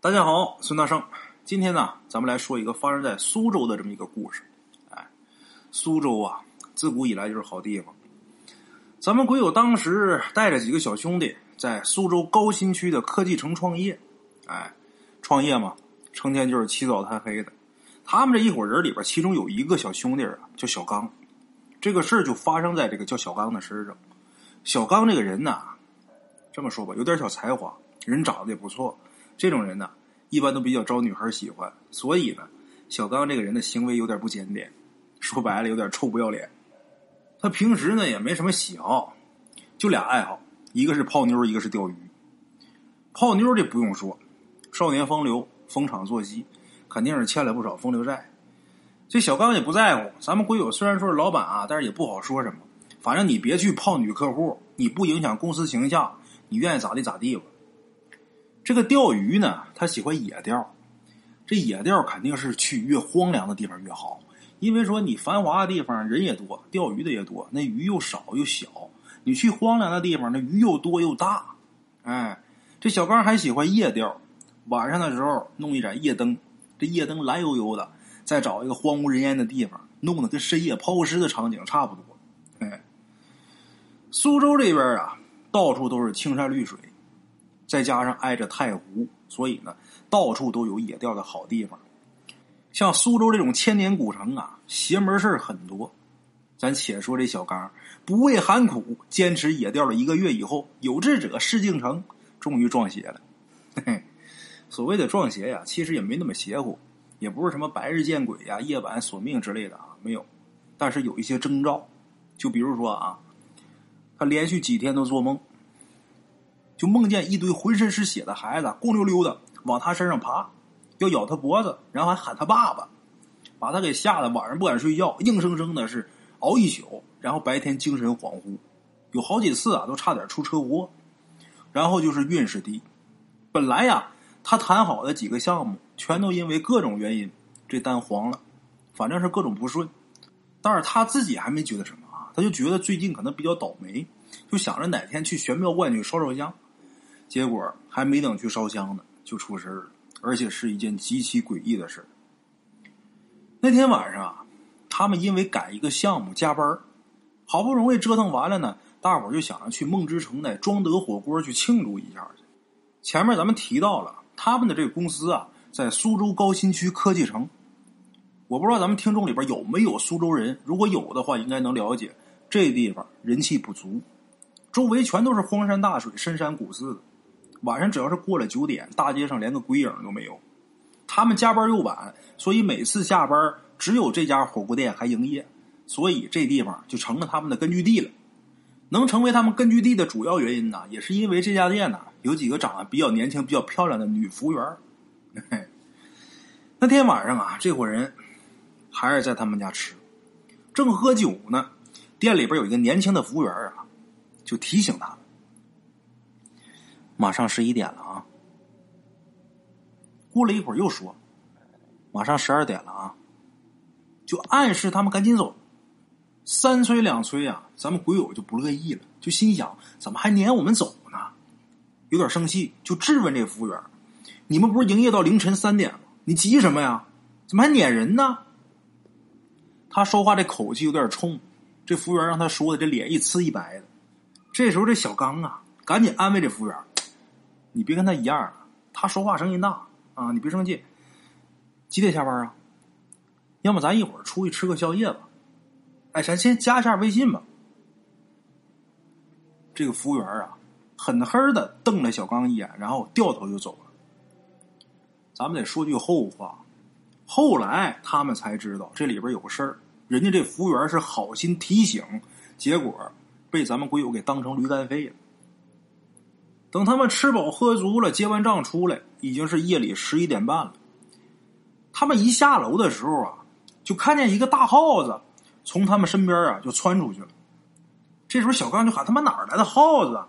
大家好，孙大圣。今天呢，咱们来说一个发生在苏州的这么一个故事。哎，苏州啊，自古以来就是好地方。咱们鬼友当时带着几个小兄弟在苏州高新区的科技城创业。哎，创业嘛，成天就是起早贪黑的。他们这一伙人里边，其中有一个小兄弟啊，叫小刚。这个事儿就发生在这个叫小刚的身上。小刚这个人呢，这么说吧，有点小才华，人长得也不错。这种人呢，一般都比较招女孩喜欢。所以呢，小刚这个人的行为有点不检点，说白了有点臭不要脸。他平时呢也没什么喜好，就俩爱好，一个是泡妞，一个是钓鱼。泡妞这不用说，少年风流，逢场作戏，肯定是欠了不少风流债。这小刚也不在乎，咱们鬼友虽然说是老板啊，但是也不好说什么。反正你别去泡女客户，你不影响公司形象，你愿意咋地咋地吧。这个钓鱼呢，他喜欢野钓。这野钓肯定是去越荒凉的地方越好，因为说你繁华的地方人也多，钓鱼的也多，那鱼又少又小。你去荒凉的地方，那鱼又多又大。哎，这小刚还喜欢夜钓，晚上的时候弄一盏夜灯，这夜灯蓝油油的，再找一个荒无人烟的地方，弄得跟深夜抛尸的场景差不多。哎，苏州这边啊，到处都是青山绿水。再加上挨着太湖，所以呢，到处都有野钓的好地方。像苏州这种千年古城啊，邪门事儿很多。咱且说这小刚不畏寒苦，坚持野钓了一个月以后，有志者事竟成，终于撞邪了。嘿嘿，所谓的撞邪呀，其实也没那么邪乎，也不是什么白日见鬼呀、夜晚索命之类的啊，没有。但是有一些征兆，就比如说啊，他连续几天都做梦。就梦见一堆浑身是血的孩子，光溜溜的往他身上爬，要咬他脖子，然后还喊他爸爸，把他给吓得晚上不敢睡觉，硬生生的是熬一宿，然后白天精神恍惚，有好几次啊都差点出车祸。然后就是运势低，本来呀他谈好的几个项目，全都因为各种原因这单黄了，反正是各种不顺。但是他自己还没觉得什么啊，他就觉得最近可能比较倒霉，就想着哪天去玄妙观去烧烧香。结果还没等去烧香呢，就出事了，而且是一件极其诡异的事那天晚上啊，他们因为赶一个项目加班好不容易折腾完了呢，大伙就想着去梦之城的庄德火锅去庆祝一下去。前面咱们提到了，他们的这个公司啊，在苏州高新区科技城。我不知道咱们听众里边有没有苏州人，如果有的话，应该能了解这地方人气不足，周围全都是荒山大水、深山古寺的。晚上只要是过了九点，大街上连个鬼影都没有。他们加班又晚，所以每次下班只有这家火锅店还营业，所以这地方就成了他们的根据地了。能成为他们根据地的主要原因呢，也是因为这家店呢有几个长得比较年轻、比较漂亮的女服务员。那天晚上啊，这伙人还是在他们家吃，正喝酒呢，店里边有一个年轻的服务员啊，就提醒他。马上十一点了啊！过了一会儿又说：“马上十二点了啊！”就暗示他们赶紧走。三催两催啊，咱们鬼友就不乐意了，就心想：怎么还撵我们走呢？有点生气，就质问这服务员：“你们不是营业到凌晨三点吗？你急什么呀？怎么还撵人呢？”他说话这口气有点冲，这服务员让他说的这脸一呲一白的。这时候这小刚啊，赶紧安慰这服务员。你别跟他一样，他说话声音大啊！你别生气。几点下班啊？要么咱一会儿出去吃个宵夜吧？哎，咱先加一下微信吧。这个服务员啊，狠狠的瞪了小刚一眼，然后掉头就走了。咱们得说句后话，后来他们才知道这里边有个事儿。人家这服务员是好心提醒，结果被咱们鬼友给当成驴肝肺了。等他们吃饱喝足了，结完账出来，已经是夜里十一点半了。他们一下楼的时候啊，就看见一个大耗子从他们身边啊就窜出去了。这时候小刚就喊：“他妈哪儿来的耗子？”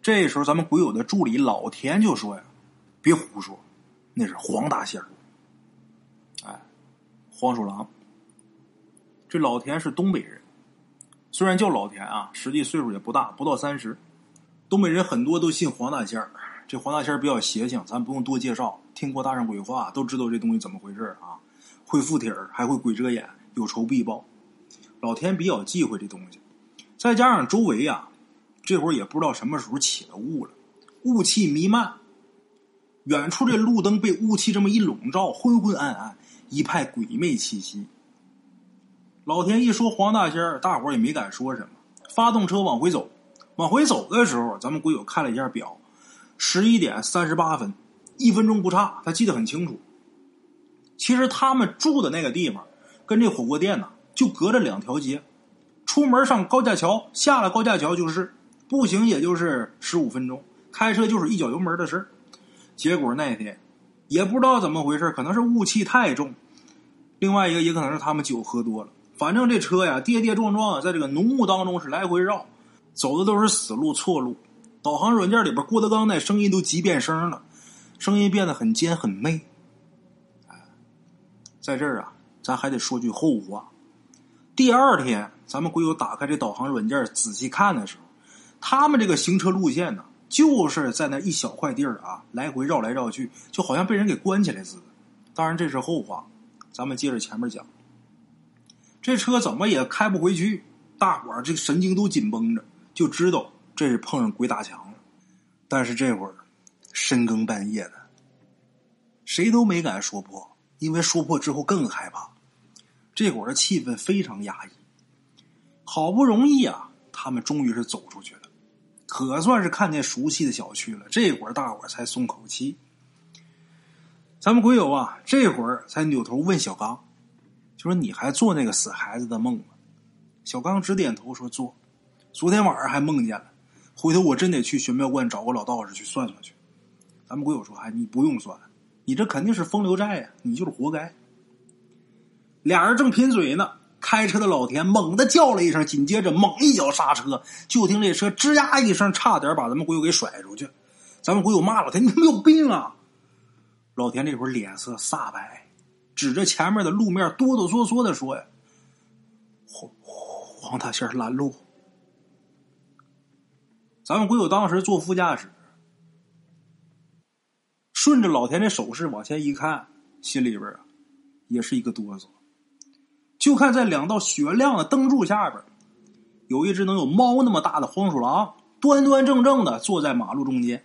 这时候咱们鬼友的助理老田就说：“呀，别胡说，那是黄大仙儿。”哎，黄鼠狼。这老田是东北人，虽然叫老田啊，实际岁数也不大，不到三十。东北人很多都信黄大仙儿，这黄大仙比较邪性，咱不用多介绍，听过大圣鬼话都知道这东西怎么回事啊。会附体儿，还会鬼遮眼，有仇必报。老田比较忌讳这东西，再加上周围啊，这会儿也不知道什么时候起了雾了，雾气弥漫，远处这路灯被雾气这么一笼罩，昏昏暗暗，一派鬼魅气息。老田一说黄大仙大伙儿也没敢说什么，发动车往回走。往回走的时候，咱们鬼友看了一下表，十一点三十八分，一分钟不差，他记得很清楚。其实他们住的那个地方，跟这火锅店呢，就隔着两条街。出门上高架桥，下了高架桥就是，步行也就是十五分钟，开车就是一脚油门的事结果那天，也不知道怎么回事，可能是雾气太重，另外一个也可能是他们酒喝多了。反正这车呀，跌跌撞撞，在这个浓雾当中是来回绕。走的都是死路错路，导航软件里边郭德纲那声音都急变声了，声音变得很尖很媚。在这儿啊，咱还得说句后话。第二天，咱们鬼友打开这导航软件仔细看的时候，他们这个行车路线呢，就是在那一小块地儿啊，来回绕来绕去，就好像被人给关起来似的。当然这是后话，咱们接着前面讲。这车怎么也开不回去，大伙儿这神经都紧绷着。就知道这是碰上鬼打墙了，但是这会儿深更半夜的，谁都没敢说破，因为说破之后更害怕。这会儿的气氛非常压抑。好不容易啊，他们终于是走出去了，可算是看见熟悉的小区了。这会儿大伙儿才松口气。咱们鬼友啊，这会儿才扭头问小刚，就说：“你还做那个死孩子的梦吗？”小刚直点头说：“做。”昨天晚上还梦见了，回头我真得去玄妙观找个老道士去算算去。咱们鬼友说：“哎，你不用算，你这肯定是风流债呀，你就是活该。”俩人正贫嘴呢，开车的老田猛地叫了一声，紧接着猛一脚刹车，就听这车吱呀一声，差点把咱们鬼友给甩出去。咱们鬼友骂老田：“你他妈有病啊！”老田这会儿脸色煞白，指着前面的路面哆哆嗦嗦的说：“呀，黄黄大仙拦路。”咱们鬼友当时坐副驾驶，顺着老田的手势往前一看，心里边啊，也是一个哆嗦。就看在两道雪亮的灯柱下边，有一只能有猫那么大的黄鼠狼，端端正正的坐在马路中间，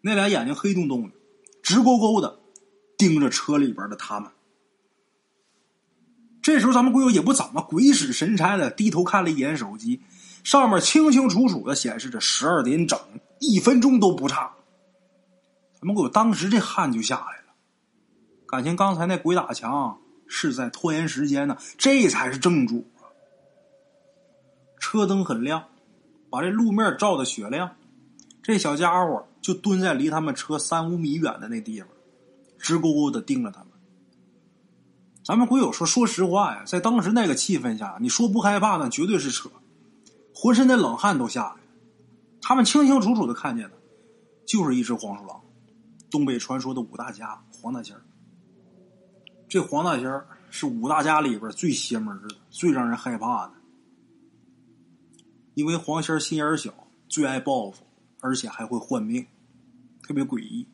那俩眼睛黑洞洞的，直勾勾的盯着车里边的他们。这时候，咱们鬼友也不怎么鬼使神差的低头看了一眼手机。上面清清楚楚的显示着十二点整，一分钟都不差。咱们给我当时这汗就下来了，感情刚才那鬼打墙是在拖延时间呢，这才是正主！车灯很亮，把这路面照的雪亮。这小家伙就蹲在离他们车三五米远的那地方，直勾勾的盯着他们。咱们鬼友说，说实话呀，在当时那个气氛下，你说不害怕那绝对是扯。浑身的冷汗都下来了，他们清清楚楚的看见的，就是一只黄鼠狼，东北传说的五大家黄大仙这黄大仙是五大家里边最邪门的、最让人害怕的，因为黄仙心眼小，最爱报复，而且还会换命，特别诡异。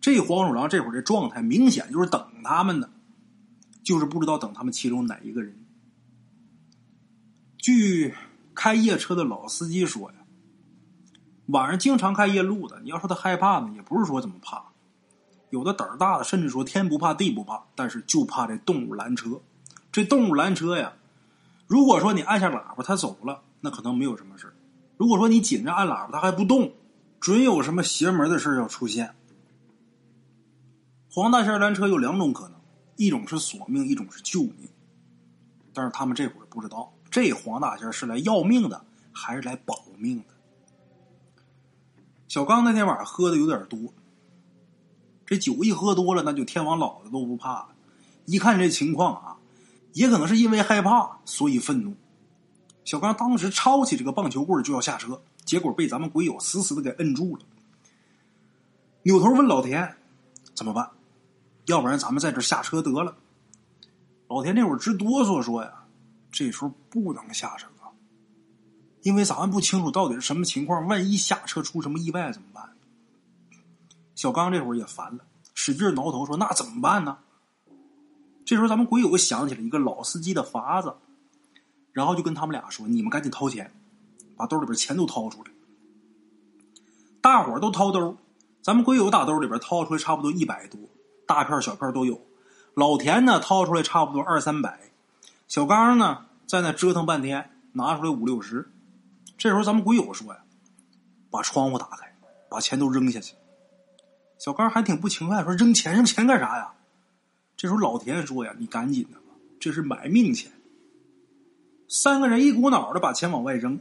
这黄鼠狼这会儿的状态，明显就是等他们的，就是不知道等他们其中哪一个人。据开夜车的老司机说呀，晚上经常开夜路的，你要说他害怕呢，也不是说怎么怕。有的胆儿大的，甚至说天不怕地不怕，但是就怕这动物拦车。这动物拦车呀，如果说你按下喇叭，他走了，那可能没有什么事如果说你紧着按喇叭，他还不动，准有什么邪门的事要出现。黄大仙拦车有两种可能，一种是索命，一种是救命。但是他们这会儿不知道。这黄大仙是来要命的，还是来保命的？小刚那天晚上喝的有点多，这酒一喝多了，那就天王老子都不怕了。一看这情况啊，也可能是因为害怕，所以愤怒。小刚当时抄起这个棒球棍就要下车，结果被咱们鬼友死死的给摁住了。扭头问老田：“怎么办？要不然咱们在这下车得了。”老田那会儿直哆嗦说：“呀。”这时候不能下车，因为咱们不清楚到底是什么情况，万一下车出什么意外怎么办？小刚这会儿也烦了，使劲挠头说：“那怎么办呢？”这时候咱们鬼友想起了一个老司机的法子，然后就跟他们俩说：“你们赶紧掏钱，把兜里边钱都掏出来。”大伙儿都掏兜，咱们鬼友打兜里边掏出来差不多一百多，大片小片都有。老田呢掏出来差不多二三百，小刚呢在那折腾半天，拿出来五六十。这时候咱们鬼友说呀：“把窗户打开，把钱都扔下去。”小刚还挺不情愿，说：“扔钱扔钱干啥呀？”这时候老田说：“呀，你赶紧的吧，这是买命钱。”三个人一股脑的把钱往外扔。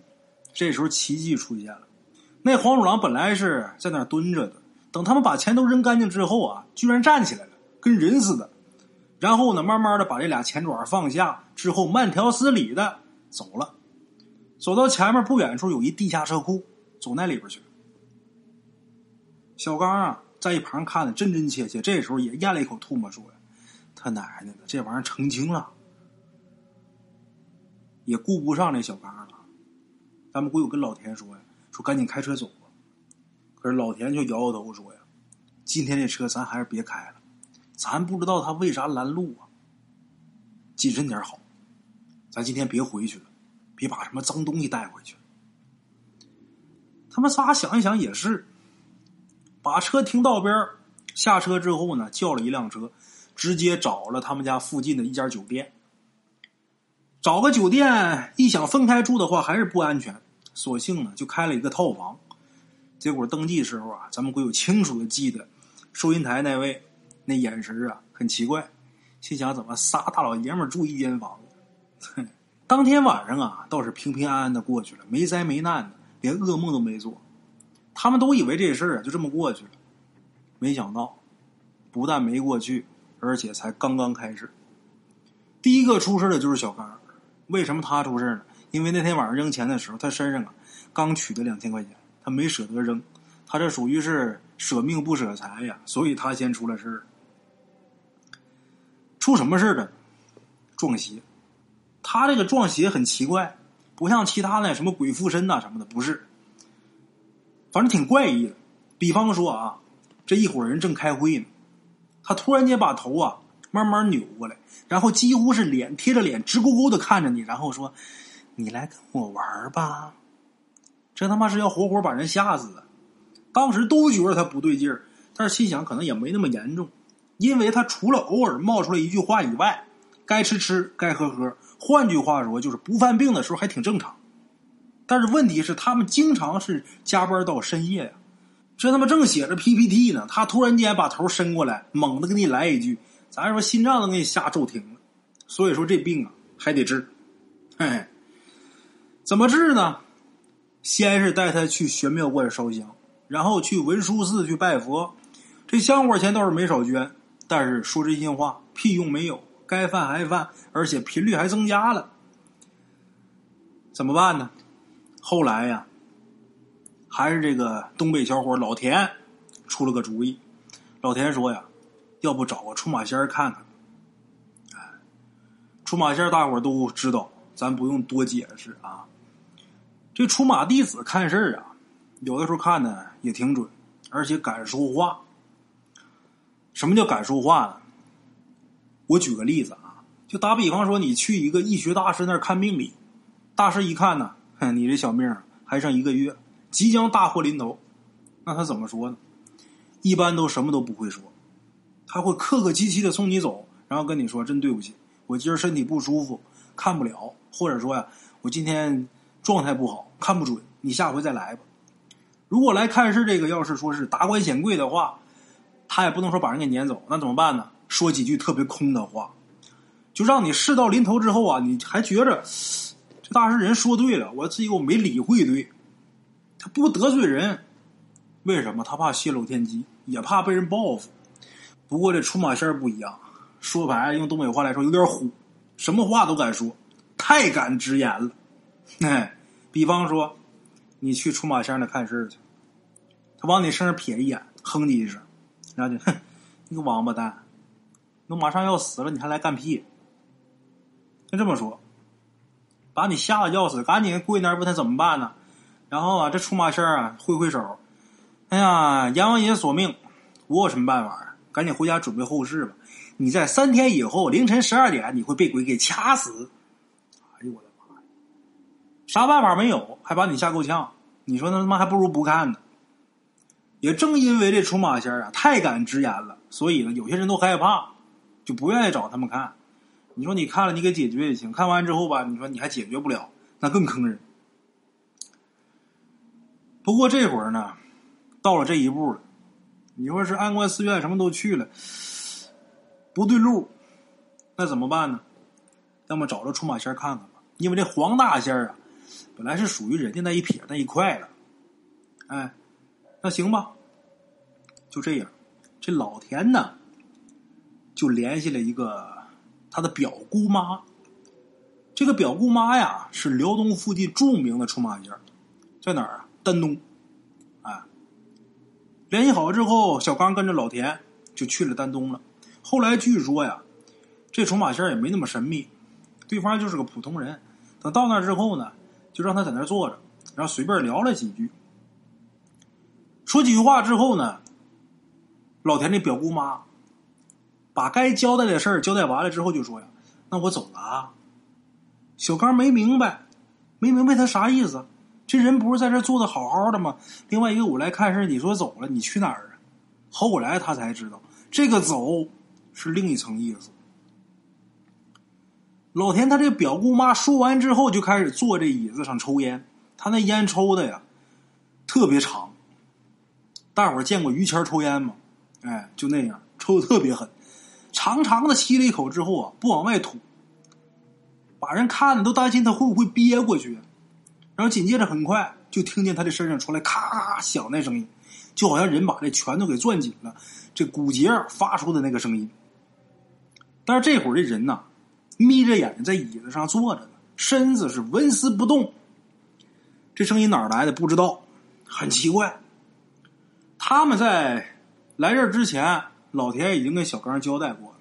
这时候奇迹出现了，那黄鼠狼本来是在那蹲着的，等他们把钱都扔干净之后啊，居然站起来了，跟人似的。然后呢，慢慢的把这俩钱爪放下，之后慢条斯理的走了。走到前面不远处有一地下车库，走那里边去。小刚啊。在一旁看的真真切切，这时候也咽了一口唾沫，说：“呀，他奶奶的，这玩意儿成精了，也顾不上那小刚了。”咱们鬼友跟老田说：“呀，说赶紧开车走吧。”可是老田却摇摇头说：“呀，今天这车咱还是别开了，咱不知道他为啥拦路啊，谨慎点好。咱今天别回去了，别把什么脏东西带回去。”他们仨想一想也是。把车停道边下车之后呢，叫了一辆车，直接找了他们家附近的一家酒店。找个酒店，一想分开住的话还是不安全，索性呢就开了一个套房。结果登记时候啊，咱们鬼友清楚的记得，收银台那位那眼神啊很奇怪，心想怎么仨大老爷们住一间房子？当天晚上啊倒是平平安安的过去了，没灾没难的，连噩梦都没做。他们都以为这事儿啊就这么过去了，没想到，不但没过去，而且才刚刚开始。第一个出事的就是小刚，为什么他出事呢？因为那天晚上扔钱的时候，他身上啊刚取的两千块钱，他没舍得扔，他这属于是舍命不舍财呀，所以他先出了事儿。出什么事儿了？撞邪。他这个撞邪很奇怪，不像其他的什么鬼附身呐什么的，不是。反正挺怪异的，比方说啊，这一伙人正开会呢，他突然间把头啊慢慢扭过来，然后几乎是脸贴着脸直勾勾的看着你，然后说：“你来跟我玩吧。”这他妈是要活活把人吓死的。当时都觉得他不对劲儿，但是心想可能也没那么严重，因为他除了偶尔冒出来一句话以外，该吃吃，该喝喝，换句话说就是不犯病的时候还挺正常。但是问题是，他们经常是加班到深夜呀。这他妈正写着 PPT 呢，他突然间把头伸过来，猛的给你来一句，咱说心脏都给你吓骤停了。所以说这病啊还得治，嘿嘿，怎么治呢？先是带他去玄妙观烧香，然后去文殊寺去拜佛。这香火钱倒是没少捐，但是说真心话，屁用没有，该犯还犯，而且频率还增加了。怎么办呢？后来呀，还是这个东北小伙老田出了个主意。老田说呀：“要不找个出马仙看看？”，出马仙大伙都知道，咱不用多解释啊。这出马弟子看事儿啊，有的时候看的也挺准，而且敢说话。什么叫敢说话呢？我举个例子啊，就打比方说，你去一个医学大师那儿看病理，大师一看呢。哼，你这小命还剩一个月，即将大祸临头，那他怎么说呢？一般都什么都不会说，他会客客气气的送你走，然后跟你说：“真对不起，我今儿身体不舒服，看不了。”或者说呀，我今天状态不好，看不准，你下回再来吧。如果来看事这个要是说是达官显贵的话，他也不能说把人给撵走，那怎么办呢？说几句特别空的话，就让你事到临头之后啊，你还觉着。这大师人说对了，我自己我没理会对，他不得罪人，为什么？他怕泄露天机，也怕被人报复。不过这出马仙不一样，说白了用东北话来说有点虎，什么话都敢说，太敢直言了。哎，比方说，你去出马仙那看事去，他往你身上瞥一眼，哼你一声，然后就哼，你个王八蛋，都马上要死了，你还来干屁？就这么说。把你吓得要死，赶紧跪那儿问他怎么办呢？然后啊，这出马仙啊挥挥手，哎呀，阎王爷索命，我有什么办法？赶紧回家准备后事吧。你在三天以后凌晨十二点，你会被鬼给掐死。哎呦我的妈呀！啥办法没有，还把你吓够呛。你说那他妈还不如不看呢。也正因为这出马仙啊太敢直言了，所以呢，有些人都害怕，就不愿意找他们看。你说你看了，你给解决也行。看完之后吧，你说你还解决不了，那更坑人。不过这会儿呢，到了这一步了。你说是安关寺院什么都去了，不对路，那怎么办呢？要么找着出马仙看看吧。因为这黄大仙啊，本来是属于人家那一撇那一块的。哎，那行吧，就这样。这老田呢，就联系了一个他的表姑妈。这个表姑妈呀，是辽东附近著名的出马仙，在哪儿啊？丹东。哎联系好之后，小刚跟着老田就去了丹东了。后来据说呀，这出马仙也没那么神秘，对方就是个普通人。等到那之后呢，就让他在那坐着，然后随便聊了几句。说几句话之后呢，老田的表姑妈把该交代的事儿交代完了之后，就说呀：“那我走了啊。”小刚没明白，没明白他啥意思。这人不是在这坐的好好的吗？另外一个，我来看事你说走了，你去哪儿啊？后来他才知道，这个走是另一层意思。老田他这表姑妈说完之后，就开始坐这椅子上抽烟。他那烟抽的呀，特别长。大伙儿见过于谦抽烟吗？哎，就那样，抽的特别狠，长长的吸了一口之后啊，不往外吐，把人看的都担心他会不会憋过去。然后紧接着，很快就听见他的身上传来咔响那声音，就好像人把这拳头给攥紧了，这骨节发出的那个声音。但是这会儿这人呐，眯着眼睛在椅子上坐着呢，身子是纹丝不动。这声音哪来的不知道，很奇怪。他们在来这之前，老田已经跟小刚交代过了，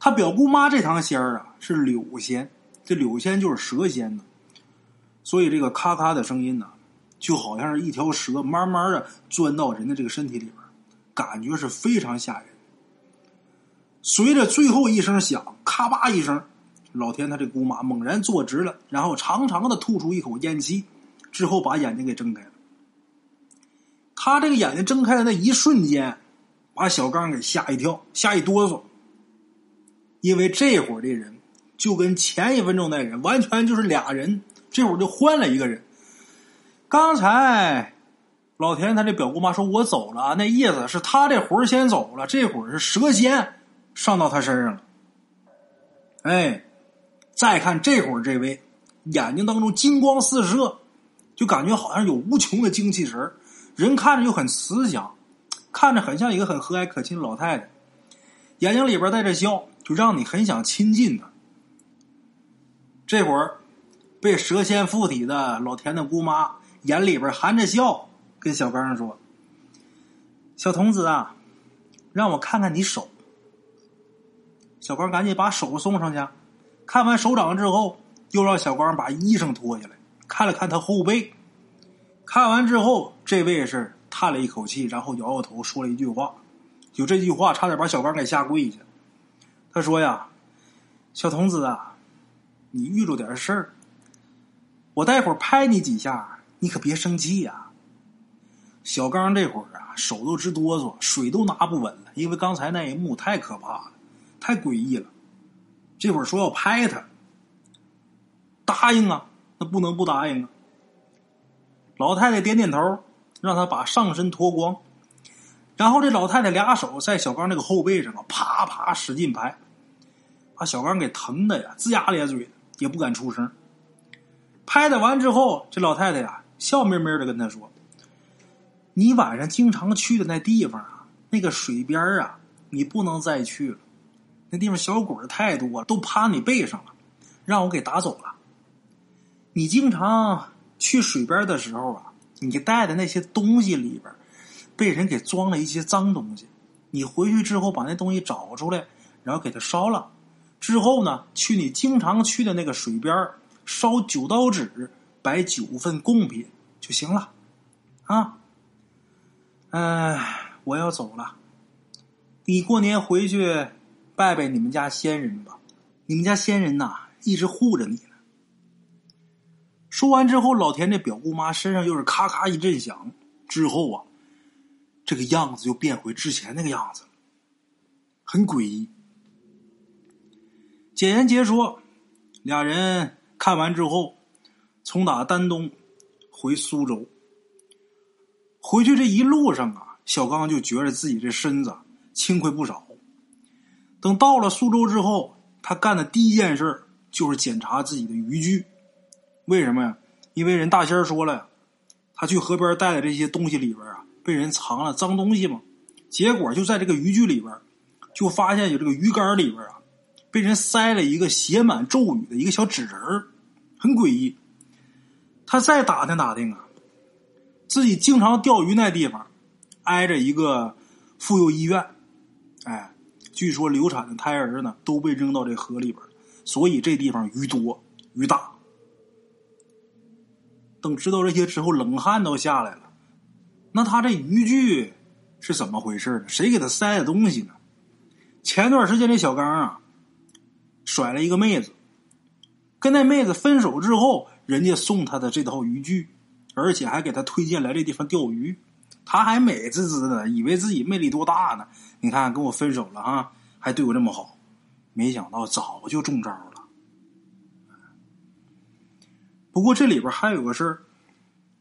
他表姑妈这堂仙儿啊是柳仙，这柳仙就是蛇仙呢。所以这个咔咔的声音呢，就好像是一条蛇慢慢的钻到人的这个身体里边，感觉是非常吓人。随着最后一声响，咔吧一声，老田他这姑妈猛然坐直了，然后长长的吐出一口烟气，之后把眼睛给睁开了。他这个眼睛睁开的那一瞬间，把小刚给吓一跳，吓一哆嗦，因为这会儿的人就跟前一分钟那人完全就是俩人。这会儿就换了一个人。刚才老田他这表姑妈说：“我走了。”那意思是他这魂先走了，这会儿是蛇仙上到他身上了。哎，再看这会儿这位，眼睛当中金光四射，就感觉好像有无穷的精气神儿人看着就很慈祥，看着很像一个很和蔼可亲的老太太，眼睛里边带着笑，就让你很想亲近她。这会儿。被蛇仙附体的老田的姑妈眼里边含着笑，跟小刚说：“小童子啊，让我看看你手。”小刚赶紧把手送上去，看完手掌之后，又让小刚把衣裳脱下来，看了看他后背。看完之后，这位是叹了一口气，然后摇摇头，说了一句话，就这句话差点把小刚给吓跪下。他说：“呀，小童子啊，你遇着点事儿。”我待会儿拍你几下，你可别生气呀。小刚这会儿啊，手都直哆嗦，水都拿不稳了，因为刚才那一幕太可怕了，太诡异了。这会儿说要拍他，答应啊，那不能不答应啊。老太太点点头，让他把上身脱光，然后这老太太俩手在小刚那个后背上啊，啪啪使劲拍，把小刚给疼的呀，龇牙咧嘴的，也不敢出声。拍的完之后，这老太太呀笑眯眯的跟他说：“你晚上经常去的那地方啊，那个水边啊，你不能再去了。那地方小鬼太多了，都趴你背上了，让我给打走了。你经常去水边的时候啊，你带的那些东西里边被人给装了一些脏东西。你回去之后把那东西找出来，然后给它烧了。之后呢，去你经常去的那个水边烧九刀纸，摆九份贡品就行了，啊，哎，我要走了，你过年回去拜拜你们家先人吧，你们家先人呐一直护着你。”说完之后，老田这表姑妈身上又是咔咔一阵响，之后啊，这个样子就变回之前那个样子了，很诡异。简言结说，俩人看完之后，从打丹东回苏州。回去这一路上啊，小刚就觉得自己这身子轻快不少。等到了苏州之后，他干的第一件事就是检查自己的渔具。为什么呀？因为人大仙说了，他去河边带的这些东西里边啊，被人藏了脏东西嘛。结果就在这个渔具里边，就发现有这个鱼竿里边啊。被人塞了一个写满咒语的一个小纸人，很诡异。他再打听打听啊，自己经常钓鱼那地方挨着一个妇幼医院，哎，据说流产的胎儿呢都被扔到这河里边，所以这地方鱼多鱼大。等知道这些之后，冷汗都下来了。那他这渔具是怎么回事呢？谁给他塞的东西呢？前段时间这小刚啊。甩了一个妹子，跟那妹子分手之后，人家送他的这套渔具，而且还给他推荐来这地方钓鱼，他还美滋滋的，以为自己魅力多大呢？你看，跟我分手了啊，还对我这么好，没想到早就中招了。不过这里边还有个事儿，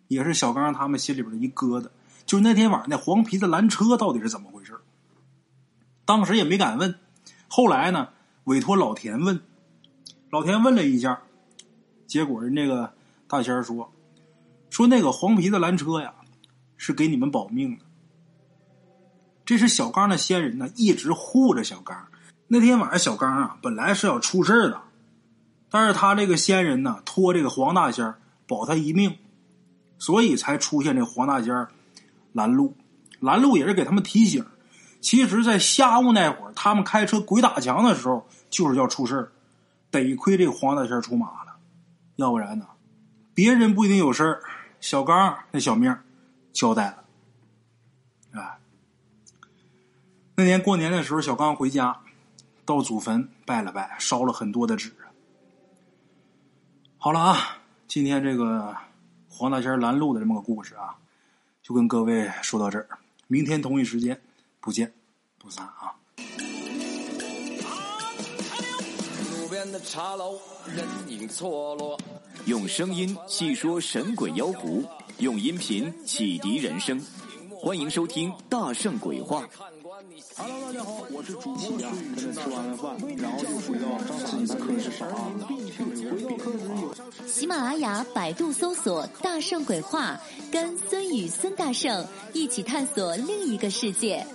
也是小刚他们心里边的一疙瘩，就是那天晚上那黄皮子拦车到底是怎么回事？当时也没敢问，后来呢？委托老田问，老田问了一下，结果人那个大仙说：“说那个黄皮子拦车呀，是给你们保命的。这是小刚的仙人呢，一直护着小刚。那天晚上小刚啊，本来是要出事的，但是他这个仙人呢，托这个黄大仙保他一命，所以才出现这黄大仙拦路。拦路也是给他们提醒。其实，在下午那会儿，他们开车鬼打墙的时候。”就是要出事儿，得亏这黄大仙出马了，要不然呢，别人不一定有事儿，小刚那小命交代了。哎，那年过年的时候，小刚回家，到祖坟拜了拜，烧了很多的纸。好了啊，今天这个黄大仙拦路的这么个故事啊，就跟各位说到这儿，明天同一时间不见不散啊。路边的茶楼，人影错落。用声音细说神鬼妖狐，用音频启迪人生。欢迎收听《大圣鬼话》。Hello，大家好，我是主播呀。跟着吃完了饭，然后就回到自己的课室上啊。喜马拉雅、百度搜索“大圣鬼话”，跟孙宇、孙大圣一起探索另一个世界。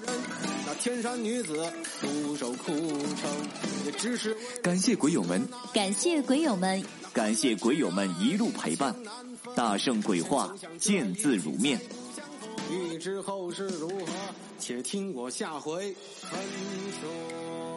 那天山女子独守空城，也只是感谢鬼友们，感谢鬼友们，感谢鬼友们一路陪伴。大圣鬼话，见字如面。欲知后事如何，且听我下回分说。